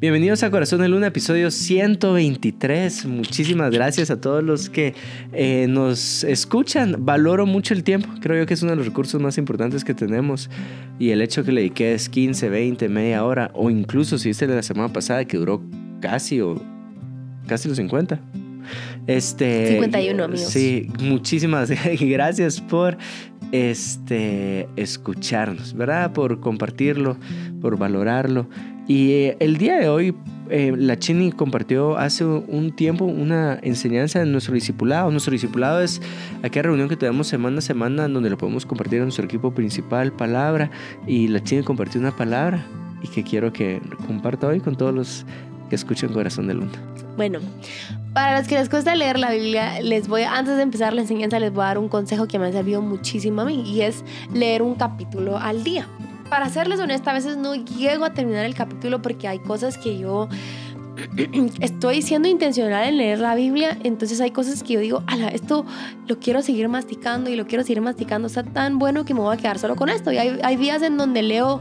Bienvenidos a Corazón de Luna, episodio 123. Muchísimas gracias a todos los que eh, nos escuchan. Valoro mucho el tiempo. Creo yo que es uno de los recursos más importantes que tenemos. Y el hecho que le dediques 15, 20, media hora, o incluso si viste la semana pasada que duró casi o casi los 50. Este, 51 amigos. Sí, muchísimas gracias por este, escucharnos, ¿verdad? Por compartirlo, por valorarlo. Y eh, el día de hoy, eh, la Chini compartió hace un tiempo una enseñanza en nuestro discipulado. Nuestro discipulado es aquella reunión que tenemos semana a semana donde lo podemos compartir a nuestro equipo principal, palabra. Y la Chini compartió una palabra y que quiero que comparta hoy con todos los que escuchan Corazón de Luna. Bueno, para los que les cuesta leer la Biblia, les voy, antes de empezar la enseñanza, les voy a dar un consejo que me ha servido muchísimo a mí y es leer un capítulo al día. Para serles honesta, a veces no llego a terminar el capítulo porque hay cosas que yo estoy siendo intencional en leer la Biblia, entonces hay cosas que yo digo, ala, esto lo quiero seguir masticando y lo quiero seguir masticando, está tan bueno que me voy a quedar solo con esto. Y hay, días en donde leo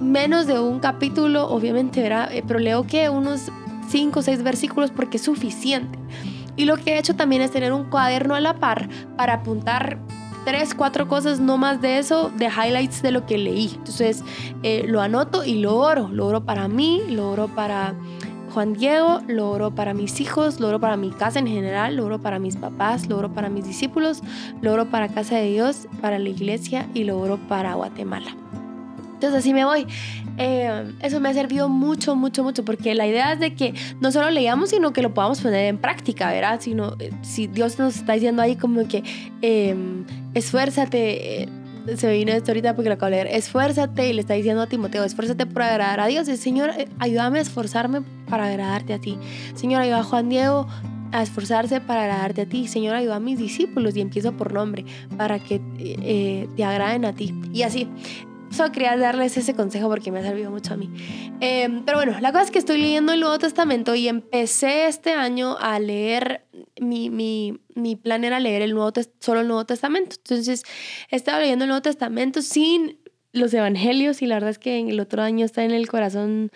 menos de un capítulo, obviamente, ¿verdad? Eh, pero leo que unos 5 o 6 versículos porque es suficiente. Y lo que he hecho también es tener un cuaderno a la par para apuntar tres, cuatro cosas, no más de eso, de highlights de lo que leí. Entonces eh, lo anoto y lo oro. Lo oro para mí, lo oro para Juan Diego, lo oro para mis hijos, lo oro para mi casa en general, lo oro para mis papás, lo oro para mis discípulos, lo oro para Casa de Dios, para la iglesia y lo oro para Guatemala. Entonces así me voy. Eh, eso me ha servido mucho, mucho, mucho, porque la idea es de que no solo leamos, sino que lo podamos poner en práctica, ¿verdad? Sino, eh, si Dios nos está diciendo ahí como que em, esfuérzate, eh, se me vino esto ahorita porque lo acabo de leer, esfuérzate y le está diciendo a Timoteo, esfuérzate por agradar a Dios. Señor, ayúdame a esforzarme para agradarte a ti. Señor, ayuda a Juan Diego a esforzarse para agradarte a ti. Señor, ayuda a mis discípulos y empiezo por nombre para que te agraden a ti. Y así. Solo quería darles ese consejo porque me ha servido mucho a mí. Em, pero bueno, la cosa es que estoy leyendo el Nuevo Testamento y empecé este año a leer, mi, mi, mi plan era leer el Nuevo solo el Nuevo Testamento. Entonces, he estado leyendo el Nuevo Testamento sin los Evangelios y la verdad es que el otro año está en el corazón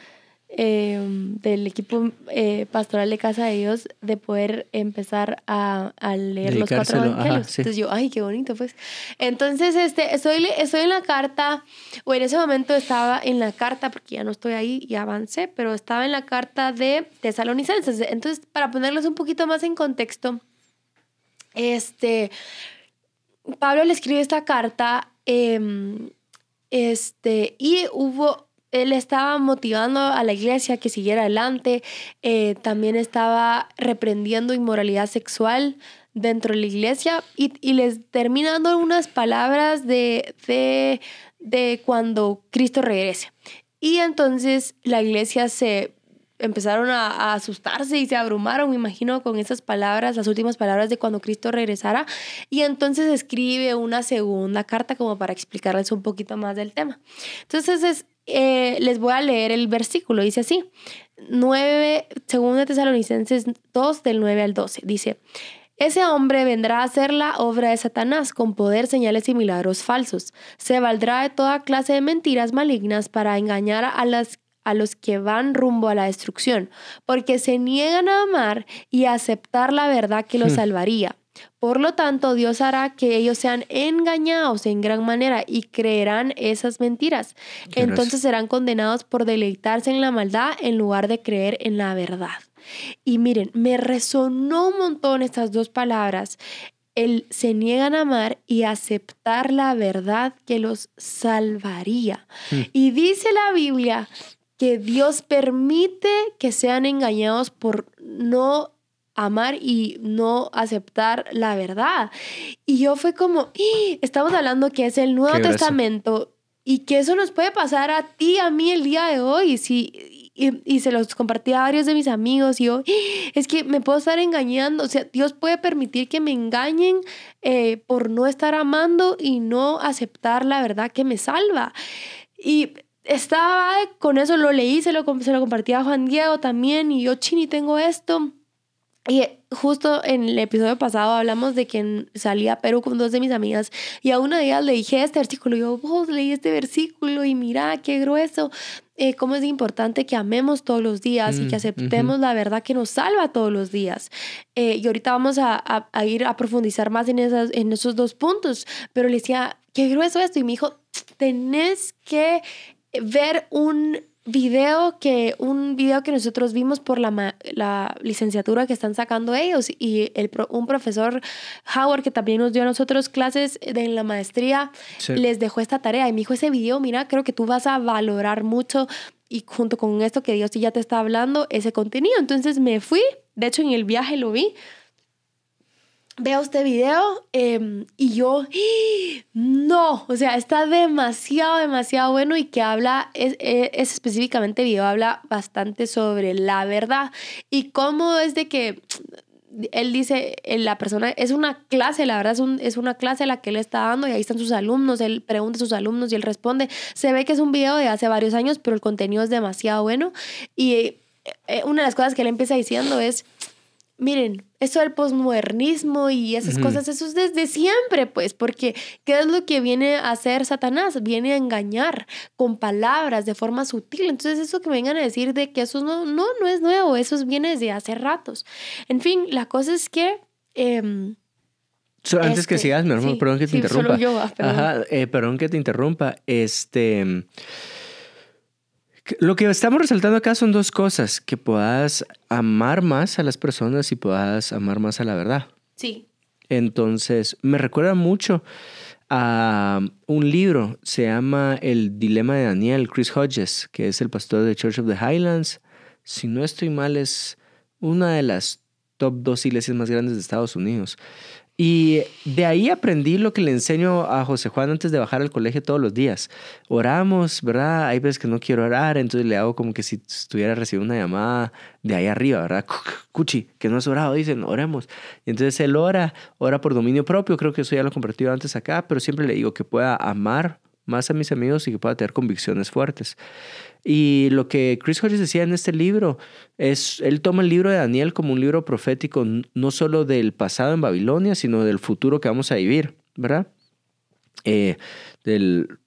Em, del equipo eh, pastoral de Casa de Dios de poder empezar a, a leer los cuatro evangelios. Entonces yo, ay, qué bonito, pues. Entonces, este, estoy, estoy en la carta, o en ese momento estaba en la carta, porque ya no estoy ahí y avancé, pero estaba en la carta de Tesalonicenses. Entonces, para ponerlos un poquito más en contexto, este, Pablo le escribe esta carta, em, este, y hubo él estaba motivando a la iglesia que siguiera adelante, eh, también estaba reprendiendo inmoralidad sexual dentro de la iglesia y, les termina dando unas palabras de, de, de cuando Cristo regrese. Y entonces la iglesia se empezaron a, asustarse y se abrumaron, me imagino, con esas palabras, las últimas palabras de cuando Cristo regresara. Y entonces escribe una segunda carta como para explicarles un poquito más del tema. Entonces es, eh, les voy a leer el versículo, dice así, 9, de Tesalonicenses 2 del 9 al 12, dice, ese hombre vendrá a hacer la obra de Satanás con poder, señales y milagros falsos. Se valdrá de toda clase de mentiras malignas para engañar a las a los que van rumbo a la destrucción, porque se niegan a amar y a aceptar la verdad que los hmm. salvaría. Por lo tanto, Dios hará que ellos sean engañados en gran manera y creerán esas mentiras. Entonces serán condenados por deleitarse en la maldad en lugar de creer en la verdad. Y miren, me resonó un montón estas dos palabras. El se niegan a amar y aceptar la verdad que los salvaría. Hmm. Y dice la Biblia que Dios permite que sean engañados por no amar y no aceptar la verdad. Y yo fue como, ¡Ah! estamos hablando que es el Nuevo Testamento y que eso nos puede pasar a ti, a mí el día de hoy. Si, y, se los compartí a varios de mis amigos y yo, es que me puedo estar engañando. O sea, Dios puede permitir que me engañen eh, por no estar amando y no aceptar la verdad que me salva. Y estaba con eso, lo leí, se lo, se lo compartí a Juan Diego también y yo, chini, tengo esto y justo en el episodio pasado hablamos de que salí a Perú con dos de mis amigas y a una de ellas le dije este versículo. Y yo, vos leí este versículo y mira qué grueso. eh, cómo es importante que amemos todos los días y que Mm, aceptemos la verdad que nos salva todos los días. Eh, y ahorita vamos a, a- a ir a profundizar más en, esas, en esos dos puntos. Pero le decía, qué grueso esto. Y me dijo, tenés que ver un video que un video que nosotros vimos por la, ma- la licenciatura que están sacando ellos y el un profesor Howard que también nos dio a nosotros clases de en la maestría Sí. les dejó esta tarea y me dijo ese video mira creo que tú vas a valorar mucho y junto con esto que Dios ya te está hablando ese contenido entonces me fui de hecho en el viaje lo vi veo este video em, y yo, ¡Ah! no, o sea, está demasiado, demasiado bueno y que habla, es, es, es específicamente video, habla bastante sobre la verdad y cómo es de que él dice, la persona, es una clase, la verdad es, un, es una clase la que él está dando y ahí están sus alumnos, él pregunta a sus alumnos y él responde. Se ve que es un video de hace varios años, pero el contenido es demasiado bueno y eh, una de las cosas que él empieza diciendo es, miren, esto del posmodernismo y esas cosas, eso es desde siempre, pues, porque ¿qué es lo que viene a hacer Satanás? Viene a engañar con palabras de forma sutil. Entonces, eso que me vengan a decir de que eso no, no, no es nuevo, eso es- viene desde hace ratos. En fin, la cosa es que... em, So, antes que Este, sigas, mi hermano, sí, perdón que te sí, interrumpa. solo yo, ah, perdón. Ajá, eh, perdón que te interrumpa. Este. Lo que estamos resaltando acá son dos cosas: que puedas amar más a las personas y puedas amar más a la verdad. sí, Entonces, me recuerda mucho a un libro, se llama El Dilema de Daniel, Chris Hodges, que es el pastor de Church of the Highlands. Si no estoy mal, es una de las top dos iglesias más grandes de Estados Unidos. Y de ahí aprendí lo que le enseño a José Juan antes de bajar al colegio todos los días. Oramos, ¿verdad? Hay veces que no quiero orar, entonces le hago como que si estuviera recibiendo una llamada de ahí arriba, ¿verdad? Cuchi, que no has orado, dicen, oremos. Y entonces él ora, ora por dominio propio, creo que eso ya lo he compartido antes acá, pero siempre le digo que pueda amar más a mis amigos y que pueda tener convicciones fuertes. Y lo que Chris Hodges decía en este libro es, él toma el libro de Daniel como un libro profético no solo del pasado en Babilonia, sino del futuro que vamos a vivir, ¿verdad? Eh, del,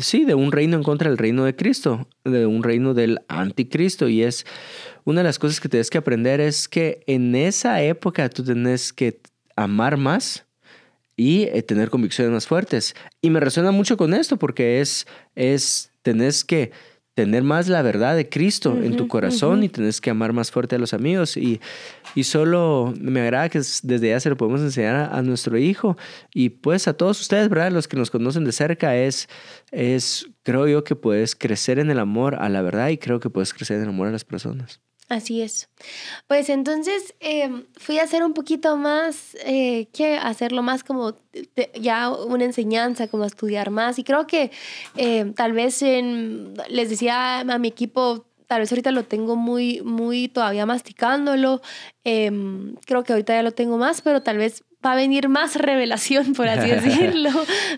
sí, de un reino en contra del reino de Cristo, de un reino del anticristo. Y es una de las cosas que tienes que aprender es que en esa época tú tienes que amar más y eh, tener convicciones más fuertes. Y me resuena mucho con esto porque es, es, tenés que tener más la verdad de Cristo en tu corazón y tenés que amar más fuerte a los amigos. Y, y solo me agrada que es- desde ya se lo podemos enseñar a, a nuestro hijo y pues a todos ustedes, ¿verdad? Los que nos conocen de cerca, es, es, creo yo que puedes crecer en el amor a la verdad y creo que puedes crecer en el amor a las personas. Así es. Pues entonces eh, fui a hacer un poquito más, eh, que hacerlo más como ya una enseñanza, como estudiar más. Y creo que eh, tal vez en- les decía a mi equipo, tal vez ahorita lo tengo muy, muy todavía masticándolo. Em, creo que ahorita ya lo tengo más, pero tal vez va a venir más revelación, por así decirlo.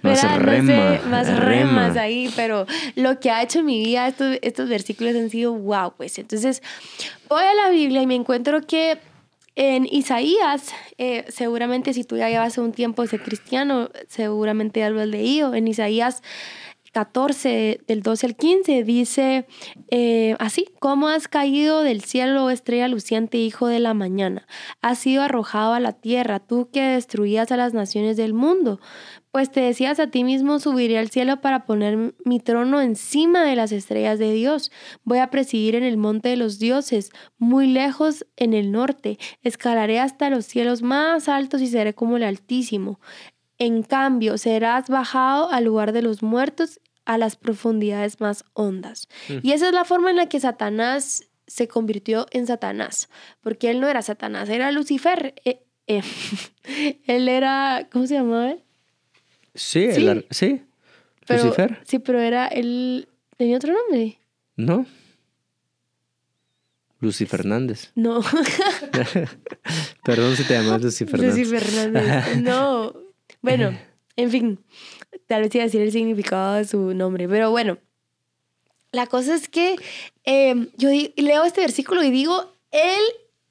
Más ¿verdad? rema, no sé, más rema. remas ahí, pero lo que ha hecho en mi vida, estos, estos versículos han sido wow, pues. Entonces, voy a la Biblia y me encuentro que en Isaías, eh, seguramente si tú ya llevas un tiempo de ser cristiano, seguramente ya lo has leído. En Isaías 14, del 12 al 15, dice eh, así, ¿cómo has caído del cielo, oh estrella luciente, hijo de la mañana? Has sido arrojado a la tierra, tú que destruías a las naciones del mundo. Pues te decías a ti mismo, subiré al cielo para poner mi trono encima de las estrellas de Dios. Voy a presidir en el monte de los dioses, muy lejos en el norte. Escalaré hasta los cielos más altos y seré como el Altísimo. En cambio, serás bajado al lugar de los muertos, a las profundidades más hondas. Mm. Y esa es la forma en la que Satanás se convirtió en Satanás, porque él no era Satanás, era Lucifer. Eh, eh, él era, ¿cómo se llamaba él? Sí, Sí. sí. Pero- Lucifer, Sí, pero era él, tenía otro nombre. ¿no? Lucy Fernández. No, Perdón si te llamas Lucy Fernández. Lucy Fernández. No. Bueno, en fin, tal vez iba a decir el significado de su nombre, pero bueno. La cosa es que eh, yo leo este versículo y digo, él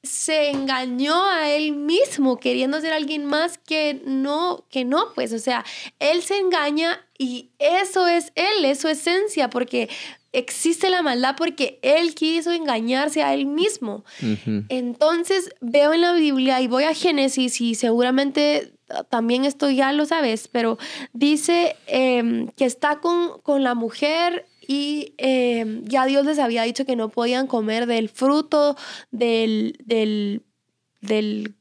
se engañó a él mismo queriendo ser alguien más que no, que no, pues, o sea, él se engaña y eso es él, es su esencia, porque existe la maldad porque él quiso engañarse a él mismo. Entonces veo en la Biblia y voy a Génesis y seguramente también esto ya lo sabes, pero dice em, que está con, con, la mujer y em, ya Dios les había dicho que no podían comer del fruto del, del, del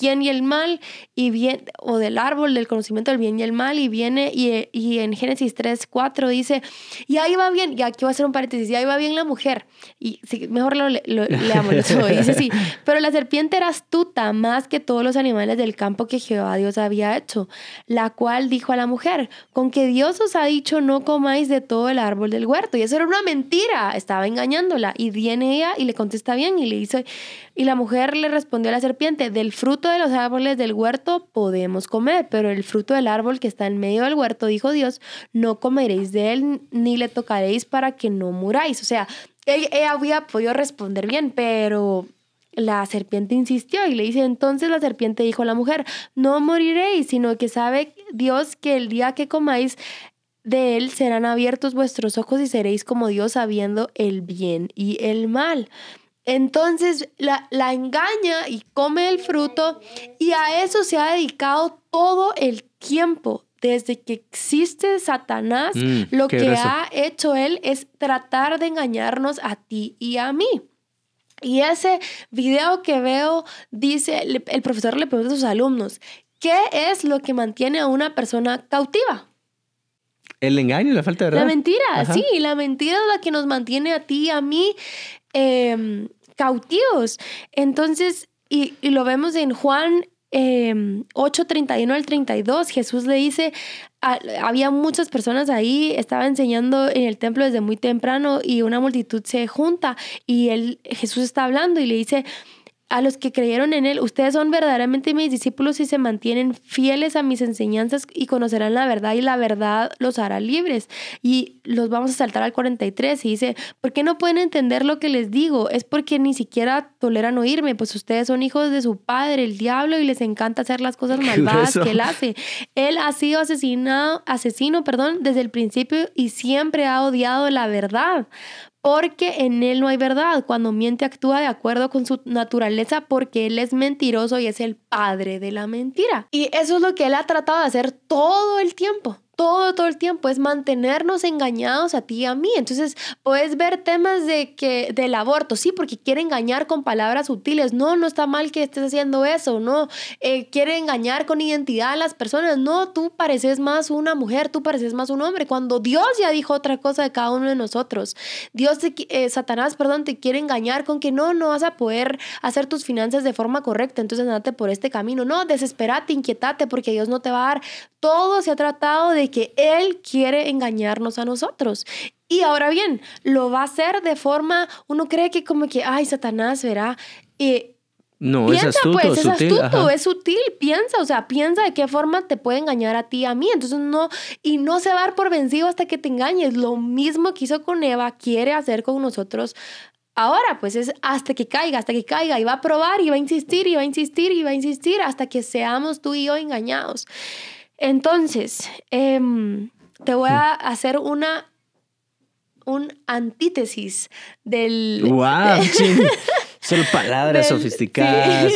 bien y el mal, y bien, o del árbol del conocimiento del bien y el mal, y viene, y, y en Génesis 3, 4 dice, y ahí va bien, y aquí va a hacer un paréntesis, y ahí va bien la mujer, y mejor lo, lo, leamos, dice sí, pero la serpiente era astuta más que todos los animales del campo que Jehová Dios había hecho, la cual dijo a la mujer, con que Dios os ha dicho no comáis de todo el árbol del huerto, y eso era una mentira, estaba engañándola, y viene ella y le contesta bien, y le dice, y la mujer le respondió a la serpiente, del fruto de los árboles del huerto podemos comer, pero el fruto del árbol que está en medio del huerto, dijo Dios, no comeréis de él ni le tocaréis para que no muráis. O sea, ella, había podido responder bien, pero la serpiente insistió y le dice, entonces la serpiente dijo a la mujer, no moriréis, sino que sabe Dios que el día que comáis de él serán abiertos vuestros ojos y seréis como Dios sabiendo el bien y el mal. Entonces la, la, engaña y come el fruto y a eso se ha dedicado todo el tiempo. Desde que existe Satanás, mm, lo que ha hecho él es tratar de engañarnos a ti y a mí. Y ese video que veo dice, el profesor le pregunta a sus alumnos, ¿qué es lo que mantiene a una persona cautiva? El engaño, la falta de verdad. La mentira, sí, la mentira es la que nos mantiene a ti y a mí Em, cautivos. Entonces, y, lo vemos en Juan eh, 8, 31 al 32, Jesús le dice, había muchas personas ahí, estaba enseñando en el templo desde muy temprano y una multitud se junta y él, Jesús está hablando y le dice, a los que creyeron en Él, ustedes son verdaderamente mis discípulos y se mantienen fieles a mis enseñanzas y conocerán la verdad y la verdad los hará libres. Y los vamos a saltar al 43 y dice, ¿por qué no pueden entender lo que les digo? Es porque ni siquiera toleran oírme, pues ustedes son hijos de su padre, el diablo, y les encanta hacer las cosas malvadas que él hace. Él ha sido asesinado, asesino, perdón, desde el principio y siempre ha odiado la verdad porque en él no hay verdad. Cuando miente actúa de acuerdo con su naturaleza porque él es mentiroso y es el padre de la mentira. Y eso es lo que él ha tratado de hacer todo el tiempo todo, todo el tiempo, es mantenernos engañados a ti y a mí. Entonces, puedes ver temas de que, del aborto, sí, porque quiere engañar con palabras sutiles. No, no está mal que estés haciendo eso, no. Eh, quiere engañar con identidad a las personas. No, tú pareces más una mujer, tú pareces más un hombre. Cuando Dios ya dijo otra cosa de cada uno de nosotros. Dios, eh, Satanás, perdón, te quiere engañar con que no, no vas a poder hacer tus finanzas de forma correcta. Entonces, andate por este camino. No, desesperate, inquietate, porque Dios no te va a dar. Todo se ha tratado de que Él quiere engañarnos a nosotros. Y ahora bien, lo va a hacer de forma, uno cree que como que, ay, Satanás, verá. Eh, no, piensa, es astuto, pues, es astuto, es sutil, piensa, o sea, piensa de qué forma te puede engañar a ti, a mí, entonces no, y no se va a dar por vencido hasta que te engañes, lo mismo que hizo con Eva, quiere hacer con nosotros ahora, pues es hasta que caiga, hasta que caiga, y va a probar, y va a insistir, y va a insistir, y va a insistir, hasta que seamos tú y yo engañados. Entonces, em, te voy a hacer una un antítesis del... ¡Wow! Son palabras sofisticadas.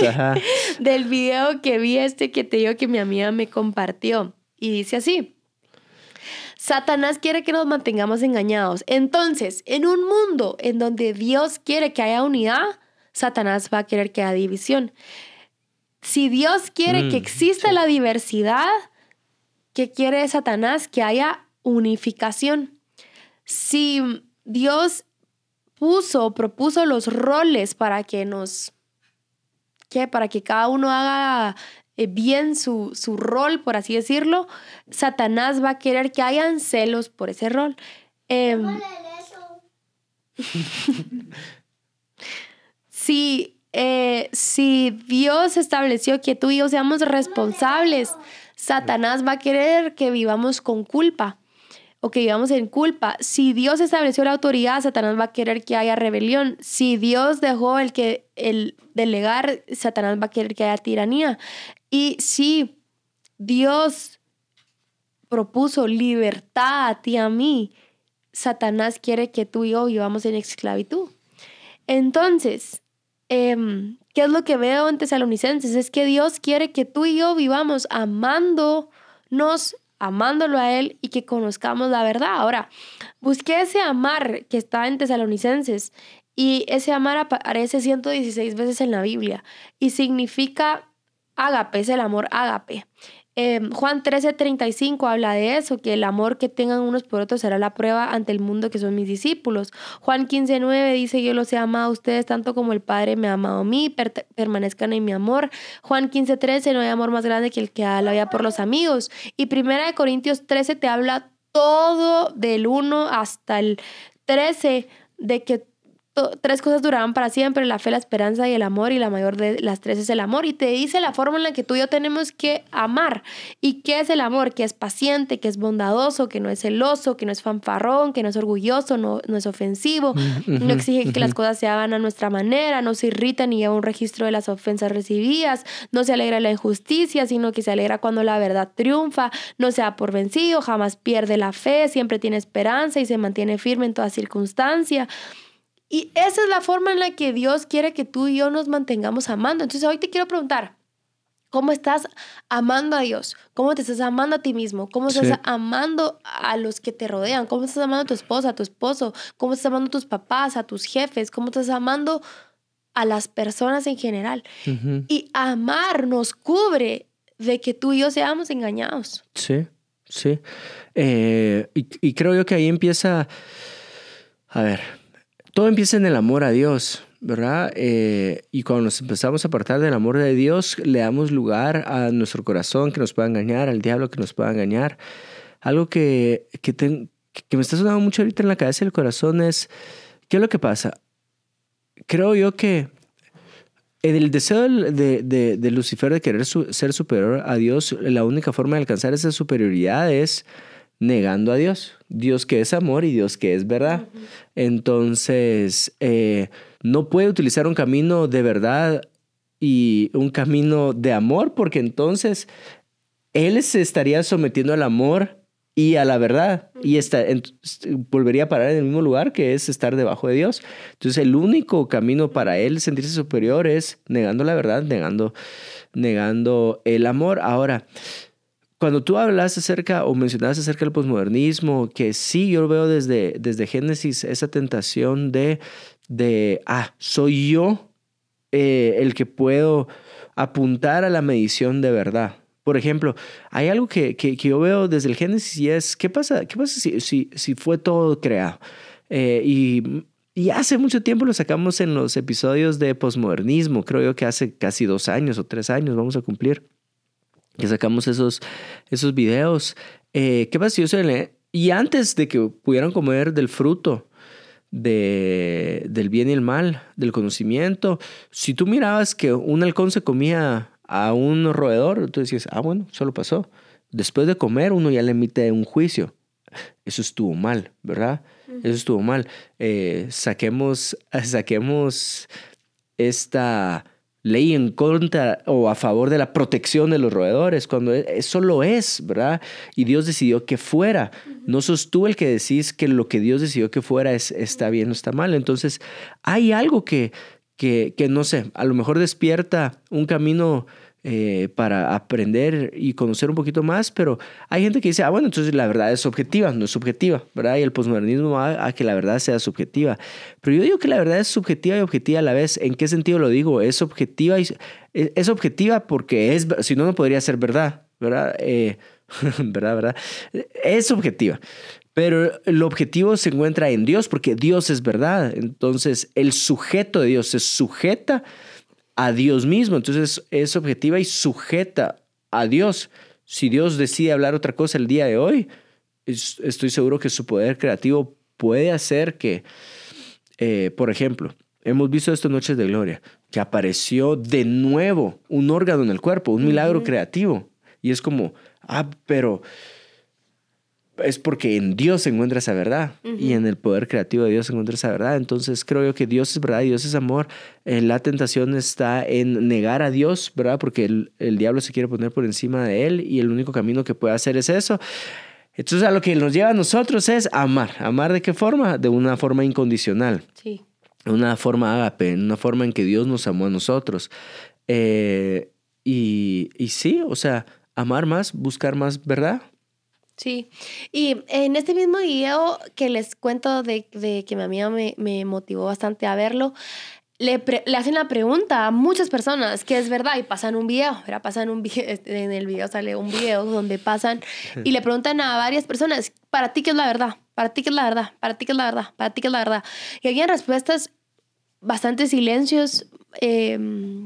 Del video que vi este que te digo que mi amiga me compartió. Y dice así. Satanás quiere que nos mantengamos engañados. Entonces, en un mundo en donde Dios quiere que haya unidad, Satanás va a querer que haya división. Si Dios quiere que mm, exista la diversidad, ¿Qué quiere Satanás? Que haya unificación. Si Dios puso, propuso los roles para que nos, ¿qué? Para que cada uno haga eh, bien su, su rol, por así decirlo, Satanás va a querer que hayan celos por ese rol. Em, si, eh, si Dios estableció que tú y yo seamos responsables Satanás va a querer que vivamos con culpa o que vivamos en culpa. Si Dios estableció la autoridad, Satanás va a querer que haya rebelión. Si Dios dejó el que el delegar, Satanás va a querer que haya tiranía. Y si Dios propuso libertad a ti a mí, Satanás quiere que tú y yo vivamos en esclavitud. Entonces, em, ¿qué es lo que veo en Tesalonicenses? Es que Dios quiere que tú y yo vivamos amándonos, amándolo a Él y que conozcamos la verdad. Ahora, busqué ese amar que está en Tesalonicenses y ese amar aparece 116 veces en la Biblia y significa ágape, es el amor ágape. Eh, Juan 13:35 habla de eso, que el amor que tengan unos por otros será la prueba ante el mundo que son mis discípulos. Juan 15:9 dice, yo los he amado a ustedes tanto como el Padre me ha amado a mí, permanezcan en mi amor. Juan 15:13, no hay amor más grande que el que da la vida por los amigos. Y Primera de Corintios 13 te habla todo del 1 hasta el 13 de que tres cosas duraban para siempre, la fe, la esperanza y el amor, y la mayor de las tres es el amor. Y te dice la forma en la que tú y yo tenemos que amar. ¿Y qué es el amor? Que es paciente, que es bondadoso, que no es celoso, que no es fanfarrón, que no es orgulloso, no, no es ofensivo, no exige que las cosas se hagan a nuestra manera, no se irrita ni lleva un registro de las ofensas recibidas, no se alegra la injusticia, sino que se alegra cuando la verdad triunfa, no se da por vencido, jamás pierde la fe, siempre tiene esperanza y se mantiene firme en toda circunstancia. Y esa es la forma en la que Dios quiere que tú y yo nos mantengamos amando. Entonces hoy te quiero preguntar, ¿cómo estás amando a Dios? ¿Cómo te estás amando a ti mismo? ¿Cómo estás amando a los que te rodean? ¿Cómo estás amando a tu esposa, a tu esposo? ¿Cómo estás amando a tus papás, a tus jefes? ¿Cómo estás amando a las personas en general? Y amar nos cubre de que tú y yo seamos engañados. Sí, sí. Eh, y, y creo yo que ahí empieza, a ver, todo empieza en el amor a Dios, ¿verdad? Eh, y cuando nos empezamos a apartar del amor de Dios, le damos lugar a nuestro corazón que nos pueda engañar, al diablo que nos pueda engañar. Algo que, que, me está sonando mucho ahorita en la cabeza y el corazón es, ¿qué es lo que pasa? Creo yo que el deseo de, de, de Lucifer de querer ser superior a Dios, la única forma de alcanzar esa superioridad es negando a Dios. Dios que es amor y Dios que es verdad. Entonces, eh, no puede utilizar un camino de verdad y un camino de amor porque entonces Él se estaría sometiendo al amor y a la verdad y está, volvería a parar en el mismo lugar que es estar debajo de Dios. Entonces el único camino para él sentirse superior es negando la verdad, negando, negando el amor. Ahora, cuando tú hablas acerca o mencionabas acerca del posmodernismo, que sí, yo lo veo desde, desde Génesis, esa tentación de, de ah, soy yo eh, el que puedo apuntar a la medición de verdad. Por ejemplo, hay algo que, que, yo veo desde el Génesis y es, ¿qué pasa, qué pasa si, si, si fue todo creado? Eh, y, y hace mucho tiempo lo sacamos en los episodios de posmodernismo, creo yo que hace casi dos años o tres años vamos a cumplir que sacamos esos, esos videos. Eh, ¿Qué pasa si Y antes de que pudieran comer del fruto de, del bien y el mal, del conocimiento, si tú mirabas que un halcón se comía a un roedor, tú decías, ah, bueno, solo pasó. Después de comer, uno ya le emite un juicio. Eso estuvo mal, ¿verdad? Eso estuvo mal. Eh, saquemos, saquemos esta ley en contra o a favor de la protección de los roedores, cuando e, eso lo es, ¿verdad? Y Dios decidió que fuera. No sos tú el que decís que lo que Dios decidió que fuera es, está bien o está mal. Entonces, hay algo que, que, que no sé, a lo mejor despierta un camino eh, para aprender y conocer un poquito más, pero hay gente que dice, ah, bueno, entonces la verdad es subjetiva, no es subjetiva, ¿verdad? Y el posmodernismo va a que la verdad sea subjetiva. Pero yo digo que la verdad es subjetiva y objetiva a la vez. ¿En qué sentido lo digo? Es objetiva y e, es objetiva porque es, si no, no podría ser verdad, ¿verdad? Eh, ¿Verdad, verdad? Es subjetiva. Pero el objetivo se encuentra en Dios porque Dios es verdad. Entonces el sujeto de Dios se sujeta a Dios mismo. Entonces es objetiva y sujeta a Dios. Si Dios decide hablar otra cosa el día de hoy, estoy seguro que su poder creativo puede hacer que, eh, por ejemplo, hemos visto estas noches de gloria, que apareció de nuevo un órgano en el cuerpo, un milagro creativo. Y es como, ah, pero es porque en Dios se encuentra esa verdad y en el poder creativo de Dios se encuentra esa verdad. Entonces creo yo que Dios es verdad y Dios es amor. Eh, la tentación está en negar a Dios, ¿verdad? Porque el, diablo se quiere poner por encima de él y el único camino que puede hacer es eso. Entonces a lo que nos lleva a nosotros es amar. ¿Amar de qué forma? De una forma incondicional. Sí. Una forma ágape, una forma en que Dios nos amó a nosotros. Eh, y, y sí, o sea, amar más, buscar más verdad. Sí, y en este mismo video que les cuento de, de que mi amiga me, me motivó bastante a verlo, le, le, hacen la pregunta a muchas personas que es verdad y pasan un video, ¿verdad? Pasan un video, este, en el video sale un video donde pasan y le preguntan a varias personas, ¿para ti qué es la verdad? ¿Para ti qué es la verdad? ¿Para ti qué es la verdad? ¿Para ti qué es la verdad? Y habían respuestas, bastantes silencios, eh,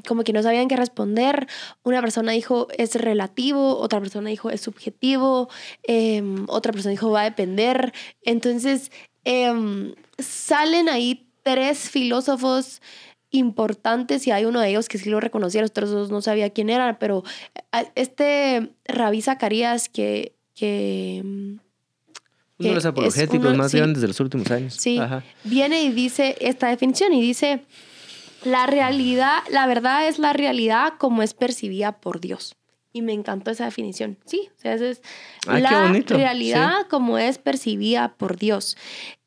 como que no sabían qué responder. Una persona dijo es relativo, otra persona dijo es subjetivo, eh, otra persona dijo va a depender. Entonces, eh, salen ahí tres filósofos importantes y hay uno de ellos que sí lo reconocía, los otros dos no sabía quién era, pero este Rabí Zacarías que... que uno de los apologéticos uno, más sí, grandes de los últimos años. Sí, Ajá. viene y dice esta definición y dice, la realidad, la verdad es la realidad como es percibida por Dios. Y me encantó esa definición. Sí, o sea, esa es Ay, la realidad sí. como es percibida por Dios.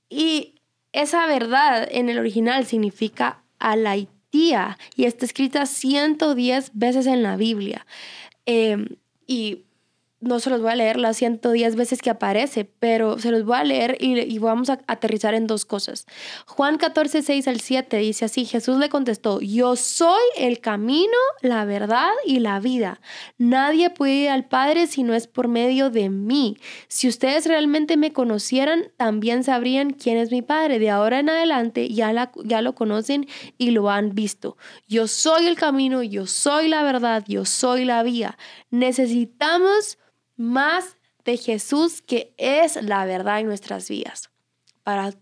Y esa verdad en el original significa alaitía y está escrita 110 veces en la Biblia. Eh, y no se los voy a leer las 110 veces que aparece, pero se los voy a leer y, y, vamos a aterrizar en dos cosas. Juan 14, 6 al 7 dice así, Jesús le contestó, yo soy el camino, la verdad y la vida. Nadie puede ir al Padre si no es por medio de mí. Si ustedes realmente me conocieran, también sabrían quién es mi Padre. De ahora en adelante ya, la, ya lo conocen y lo han visto. Yo soy el camino, yo soy la verdad, yo soy la vía. Necesitamos más de Jesús que es la verdad en nuestras vidas. Para,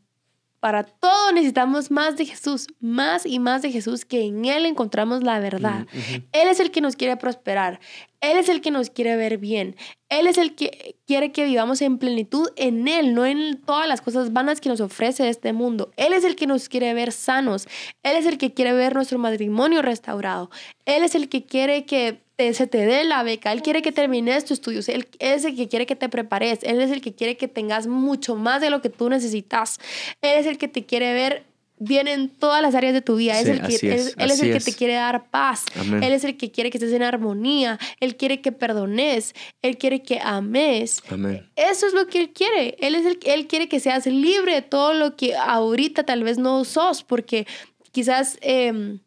para todo necesitamos más de Jesús, más y más de Jesús, que en Él encontramos la verdad. Uh -huh. Él es el que nos quiere prosperar, Él es el que nos quiere ver bien, Él es el que quiere que vivamos en plenitud en Él, no en todas las cosas vanas que nos ofrece este mundo. Él es el que nos quiere ver sanos, Él es el que quiere ver nuestro matrimonio restaurado, Él es el que quiere que te, se te dé la beca, Él quiere que termines tus estudios, Él es el que quiere que te prepares, Él es el que quiere que tengas mucho más de lo que tú necesitas, Él es el que te quiere ver bien en todas las áreas de tu vida. Sí, es el que, es, es, él es el es. que te quiere dar paz. Amén. Él es el que quiere que estés en armonía. Él quiere que perdones. Él quiere que ames. Amén. Eso es lo que Él quiere. Él, es el, él quiere que seas libre de todo lo que ahorita tal vez no sos, porque quizás... Eh,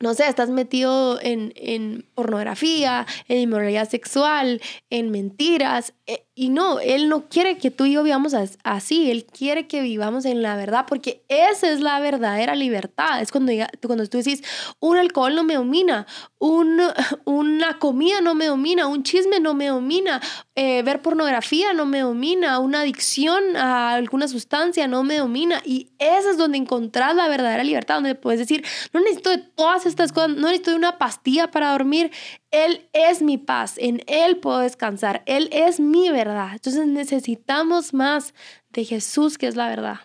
no sé, estás metido en, en, pornografía, en inmoralidad sexual, en mentiras. Eh, y no, Él no quiere que tú y yo vivamos así. Él quiere que vivamos en la verdad, porque esa es la verdadera libertad. Es cuando, cuando tú decís, un alcohol no me domina, un, una comida no me domina, un chisme no me domina, eh, ver pornografía no me domina, una adicción a alguna sustancia no me domina. Y esa es donde encontrás la verdadera libertad, donde puedes decir, no necesito de todas no necesito una pastilla para dormir. Él es mi paz, en Él puedo descansar, Él es mi verdad. Entonces necesitamos más de Jesús, que es la verdad.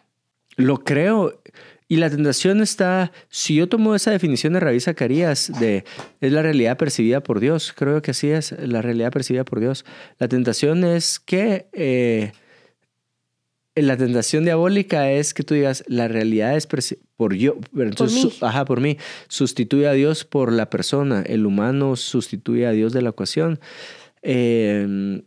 Lo creo. Y la tentación está, si yo tomo esa definición de Rabí Zacarías, de es la realidad percibida por Dios, creo que así es, la realidad percibida por Dios. La tentación es que, eh, la tentación diabólica es que tú digas, la realidad es por yo, entonces, por mí. ajá, por mí, sustituye a Dios por la persona, el humano sustituye a Dios de la ecuación. Eh,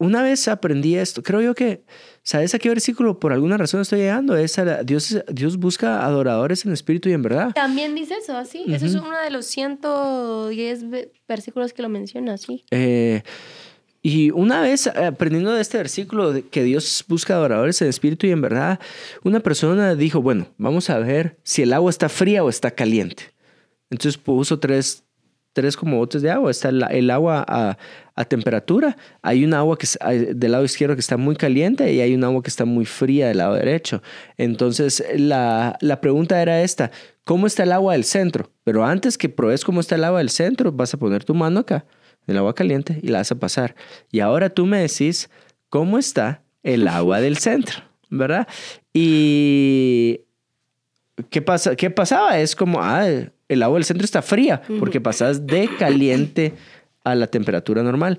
una vez aprendí esto, creo yo que, ¿sabes a qué versículo por alguna razón estoy llegando? Es a, Dios, Dios busca adoradores en espíritu y en verdad. También dice eso, así. Uh -huh. Eso es uno de los 110 versículos que lo menciona, así. Eh, y una vez aprendiendo de este versículo que Dios busca adoradores en espíritu y en verdad, una persona dijo, bueno, vamos a ver si el agua está fría o está caliente. Entonces puso tres, tres como botes de agua. Está el, agua a, temperatura. Hay un agua que del lado izquierdo que está muy caliente y hay un agua que está muy fría del lado derecho. Entonces la, la pregunta era esta, ¿cómo está el agua del centro? Pero antes que pruebes cómo está el agua del centro, vas a poner tu mano acá el agua caliente y la vas a pasar. Y ahora tú me decís cómo está el agua del centro, ¿verdad? Y ¿qué, pasa? ¿qué pasaba? Es como, ah, el agua del centro está fría, porque pasas de caliente a la temperatura normal.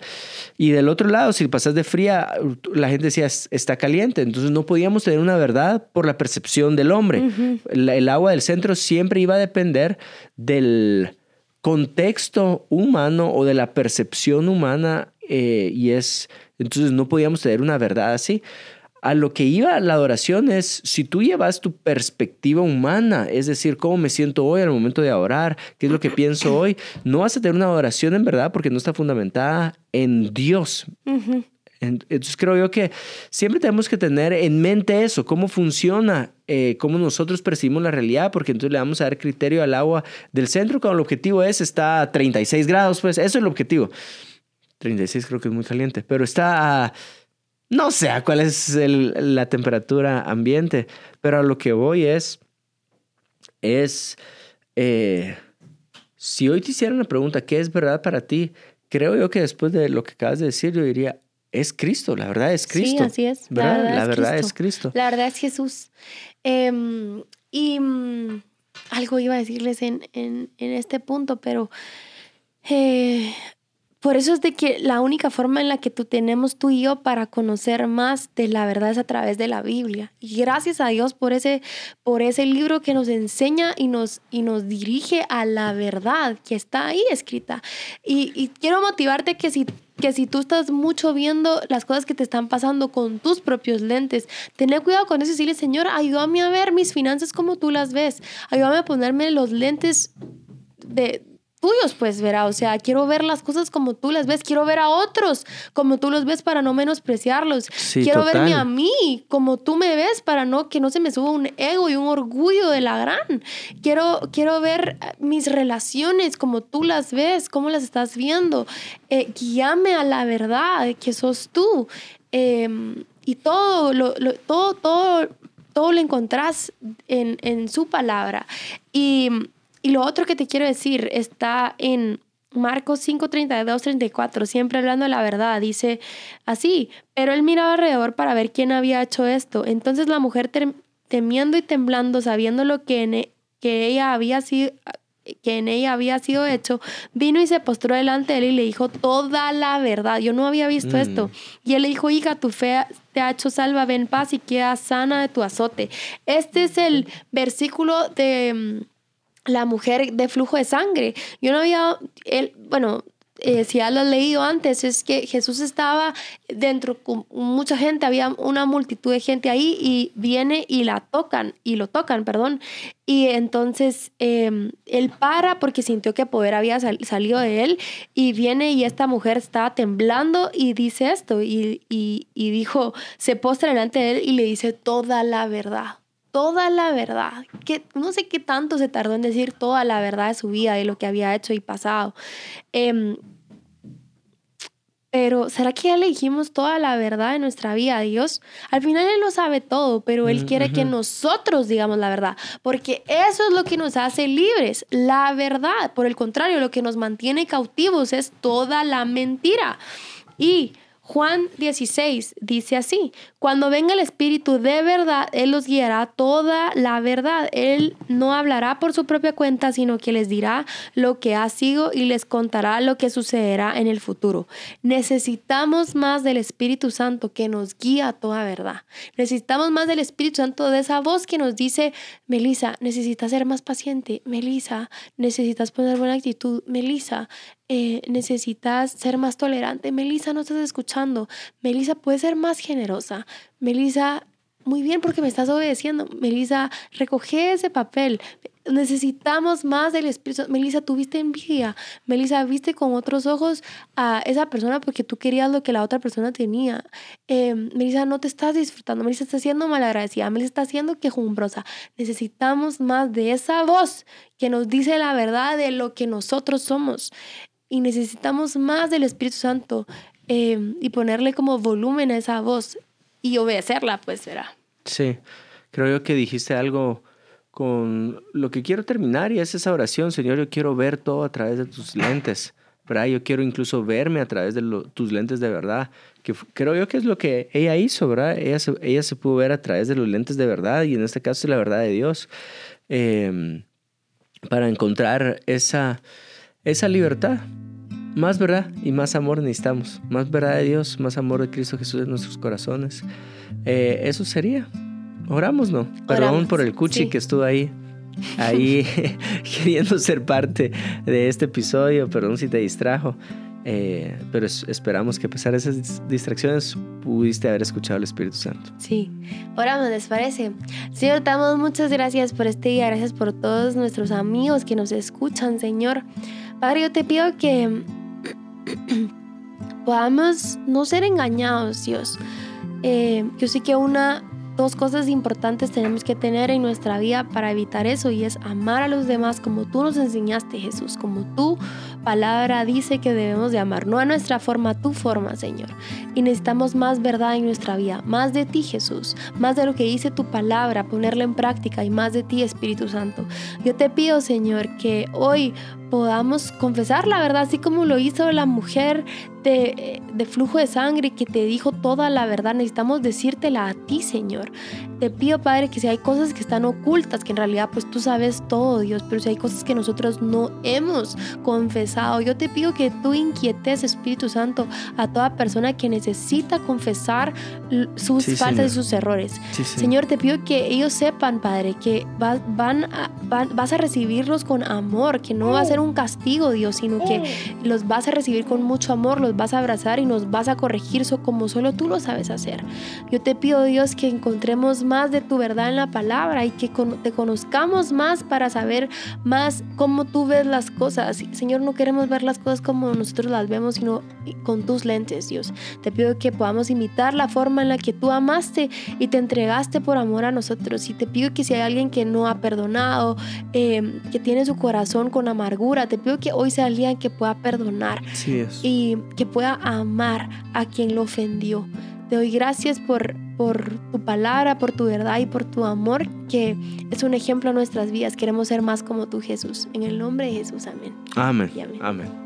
Y del otro lado, si pasas de fría, la gente decía, está caliente. Entonces no podíamos tener una verdad por la percepción del hombre. el, agua del centro siempre iba a depender del contexto humano o de la percepción humana eh, y es, entonces no podíamos tener una verdad así a lo que iba la adoración es, si tú llevas tu perspectiva humana, es decir, cómo me siento hoy al momento de orar, qué es lo que pienso hoy, no vas a tener una adoración en verdad porque no está fundamentada en Dios. Entonces creo yo que siempre tenemos que tener en mente eso, cómo funciona, eh, cómo nosotros percibimos la realidad, porque entonces le vamos a dar criterio al agua del centro cuando el objetivo es, está a 36 grados, pues eso es el objetivo. 36 creo que es muy caliente, pero está a no sé a cuál es la temperatura ambiente, pero a lo que voy es, es, eh, si hoy te hiciera una pregunta, ¿qué es verdad para ti? Creo yo que después de lo que acabas de decir, yo diría, es Cristo, la verdad es Cristo. Sí, así es. La verdad, es, Cristo. La verdad es Jesús. Em, y mm, algo iba a decirles en, en, en este punto, pero eh, por eso es de que la única forma en la que tú tenemos tú y yo para conocer más de la verdad es a través de la Biblia. Y gracias a Dios por ese, por ese libro que nos enseña y nos, y nos dirige a la verdad que está ahí escrita. Y, quiero motivarte que si que si tú estás mucho viendo las cosas que te están pasando con tus propios lentes, ten cuidado con eso y decirle, Señor, ayúdame a ver mis finanzas como tú las ves. Ayúdame a ponerme los lentes de, tuyos, pues, verá. O sea, quiero ver las cosas como tú las ves. Quiero ver a otros como tú los ves para no menospreciarlos. quiero verme a mí como tú me ves para no que no se me suba un ego y un orgullo de la gran. Quiero, quiero ver mis relaciones como tú las ves, cómo las estás viendo. Eh, guíame a la verdad que sos tú. Em, y todo, lo, todo, todo, todo lo encontrás en, en su palabra. Y y lo otro que te quiero decir está en Marcos 5, 32, 34, siempre hablando de la verdad, dice así, pero él miraba alrededor para ver quién había hecho esto. Entonces la mujer temiendo y temblando, sabiendo lo que, en, e, que ella había sido que en ella había sido hecho, vino y se postró delante de él y le dijo toda la verdad. Yo no había visto mm. esto. Y él le dijo, hija, tu fe te ha hecho salva, ven paz y queda sana de tu azote. Este es el versículo de la mujer de flujo de sangre. Yo no había, él, bueno, eh, si ya lo has leído antes, es que Jesús estaba dentro con mucha gente, había una multitud de gente ahí y viene y la tocan, y lo tocan, perdón. Y entonces em, él para porque sintió que poder había salido de él y viene y esta mujer está temblando y dice esto y, y, y dijo, se postra delante de él y le dice toda la verdad toda la verdad. Que no sé qué tanto se tardó en decir toda la verdad de su vida, de lo que había hecho y pasado. Em, pero ¿será que ya le dijimos toda la verdad de nuestra vida a Dios? Al final Él lo sabe todo, pero Él mm, quiere que nosotros digamos la verdad, porque eso es lo que nos hace libres, la verdad. Por el contrario, lo que nos mantiene cautivos es toda la mentira. Y Juan 16 dice así, cuando venga el Espíritu de verdad, Él los guiará toda la verdad. Él no hablará por su propia cuenta, sino que les dirá lo que ha sido y les contará lo que sucederá en el futuro. Necesitamos más del Espíritu Santo que nos guía toda verdad. Necesitamos más del Espíritu Santo, de esa voz que nos dice, Melissa, necesitas ser más paciente. Melissa, necesitas poner buena actitud. Melissa, eh, necesitas ser más tolerante. Melissa, no estás escuchando. Melissa, puedes ser más generosa. Melissa, muy bien porque me estás obedeciendo. Melissa, recoge ese papel. Necesitamos más del Espíritu. Melissa, tuviste envidia. Melissa, viste con otros ojos a esa persona porque tú querías lo que la otra persona tenía. Eh, Melissa, no te estás disfrutando. Melissa está siendo malagradecida. Melissa está siendo quejumbrosa. Necesitamos más de esa voz que nos dice la verdad de lo que nosotros somos y necesitamos más del Espíritu Santo eh, y ponerle como volumen a esa voz y obedecerla, pues será. Sí, creo yo que dijiste algo con lo que quiero terminar y es esa oración, Señor, yo quiero ver todo a través de tus lentes, ¿verdad? Yo quiero incluso verme a través de tus lentes de verdad, que creo yo que es lo que ella hizo, ¿verdad? Ella se, ella se pudo ver a través de los lentes de verdad y en este caso es la verdad de Dios, em, para encontrar esa, esa libertad más verdad y más amor necesitamos. Más verdad de Dios, más amor de Cristo Jesús en nuestros corazones. Eh, eso sería. Oramos, ¿no? Perdón por el cuchi que estuvo ahí. Ahí queriendo ser parte de este episodio, perdón si te distrajo. Eh, pero esperamos que a pesar de esas distracciones pudiste haber escuchado al Espíritu Santo. Sí, oramos, ¿les parece? Señor, damos muchas gracias por este día, gracias por todos nuestros amigos que nos escuchan, Señor. Padre, yo te pido que podamos no ser engañados, Dios. Eh, yo sé que una dos cosas importantes tenemos que tener en nuestra vida para evitar eso y es amar a los demás como tú nos enseñaste Jesús, como tu palabra dice que debemos de amar, no a nuestra forma, tu forma Señor. Y necesitamos más verdad en nuestra vida, más de ti Jesús, más de lo que dice tu palabra, ponerla en práctica y más de ti Espíritu Santo. Yo te pido Señor que hoy podamos confesar la verdad, así como lo hizo la mujer de, de, flujo de sangre que te dijo toda la verdad. Necesitamos decírtela a ti, Señor. Te pido, Padre, que si hay cosas que están ocultas, que en realidad pues tú sabes todo, Dios, pero si hay cosas que nosotros no hemos confesado, yo te pido que tú inquietes, Espíritu Santo, a toda persona que necesita confesar sus faltas y sus errores. señor, te pido que ellos sepan, Padre, que van vas a recibirlos con amor, que no va a ser un castigo, Dios, sino que los vas a recibir con mucho amor, los vas a abrazar y nos vas a corregir como solo tú lo sabes hacer. Yo te pido, Dios, que encontremos más de tu verdad en la palabra y que te conozcamos más para saber más cómo tú ves las cosas. Señor, no queremos ver las cosas como nosotros las vemos, sino con tus lentes, Dios. Te pido que podamos imitar la forma en la que tú amaste y te entregaste por amor a nosotros. Y te pido que si hay alguien que no ha perdonado, eh, que tiene su corazón con amargura, te pido que hoy sea el día en que pueda perdonar y que pueda amar a quien lo ofendió. Te doy gracias por, por tu palabra, por tu verdad y por tu amor, que es un ejemplo a nuestras vidas. Queremos ser más como tú, Jesús. En el nombre de Jesús, amén. Amén. amén.